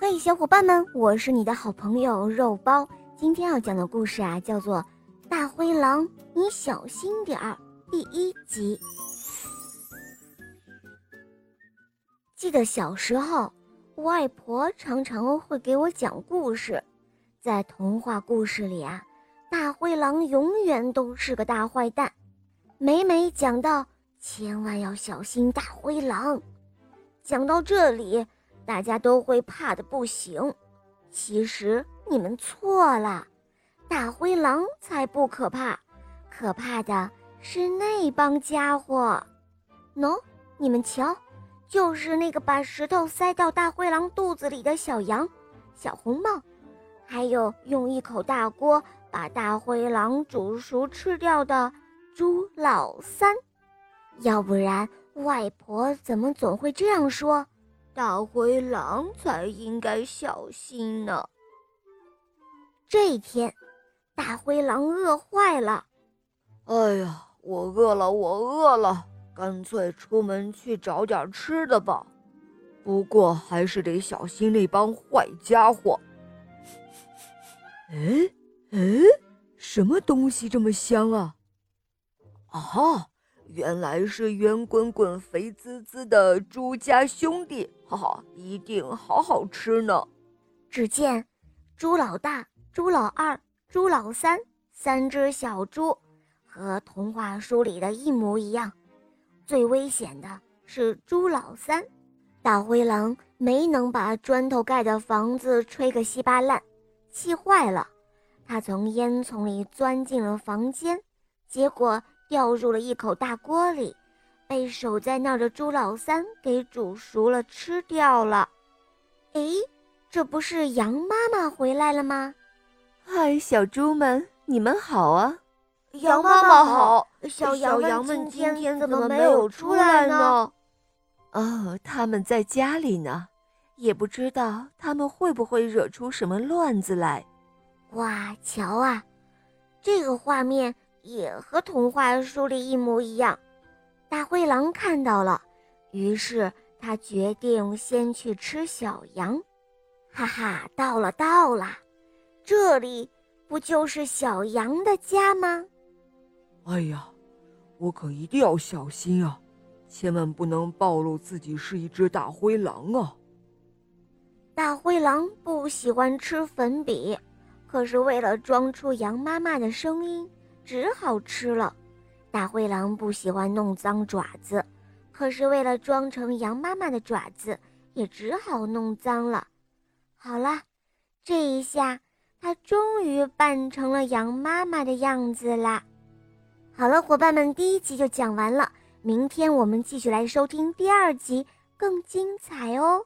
嘿，小伙伴们，我是你的好朋友肉包。今天要讲的故事啊，叫做《大灰狼，你小心点儿》第一集。记得小时候，外婆常常会给我讲故事。在童话故事里啊，大灰狼永远都是个大坏蛋。每每讲到千万要小心大灰狼，讲到这里。大家都会怕的不行，其实你们错了，大灰狼才不可怕，可怕的是那帮家伙。喏，你们瞧，就是那个把石头塞到大灰狼肚子里的小羊、小红帽，还有用一口大锅把大灰狼煮熟吃掉的猪老三。要不然，外婆怎么总会这样说？大灰狼才应该小心呢。这一天，大灰狼饿坏了。哎呀，我饿了，我饿了，干脆出门去找点吃的吧。不过还是得小心那帮坏家伙。哎哎，什么东西这么香啊？啊！原来是圆滚滚、肥滋滋的猪家兄弟，哈哈，一定好好吃呢。只见猪老大、猪老二、猪老三三只小猪，和童话书里的一模一样。最危险的是猪老三，大灰狼没能把砖头盖的房子吹个稀巴烂，气坏了，他从烟囱里钻进了房间，结果。掉入了一口大锅里，被守在那儿的猪老三给煮熟了吃掉了。诶，这不是羊妈妈回来了吗？嗨，小猪们，你们好啊！羊妈妈好。小羊们今天怎么没有出来呢？哦，他们在家里呢，也不知道他们会不会惹出什么乱子来。哇，瞧啊，这个画面。也和童话书里一模一样，大灰狼看到了，于是他决定先去吃小羊。哈哈，到了到了，这里不就是小羊的家吗？哎呀，我可一定要小心啊，千万不能暴露自己是一只大灰狼啊！大灰狼不喜欢吃粉笔，可是为了装出羊妈妈的声音。只好吃了。大灰狼不喜欢弄脏爪子，可是为了装成羊妈妈的爪子，也只好弄脏了。好了，这一下它终于扮成了羊妈妈的样子啦。好了，伙伴们，第一集就讲完了，明天我们继续来收听第二集，更精彩哦。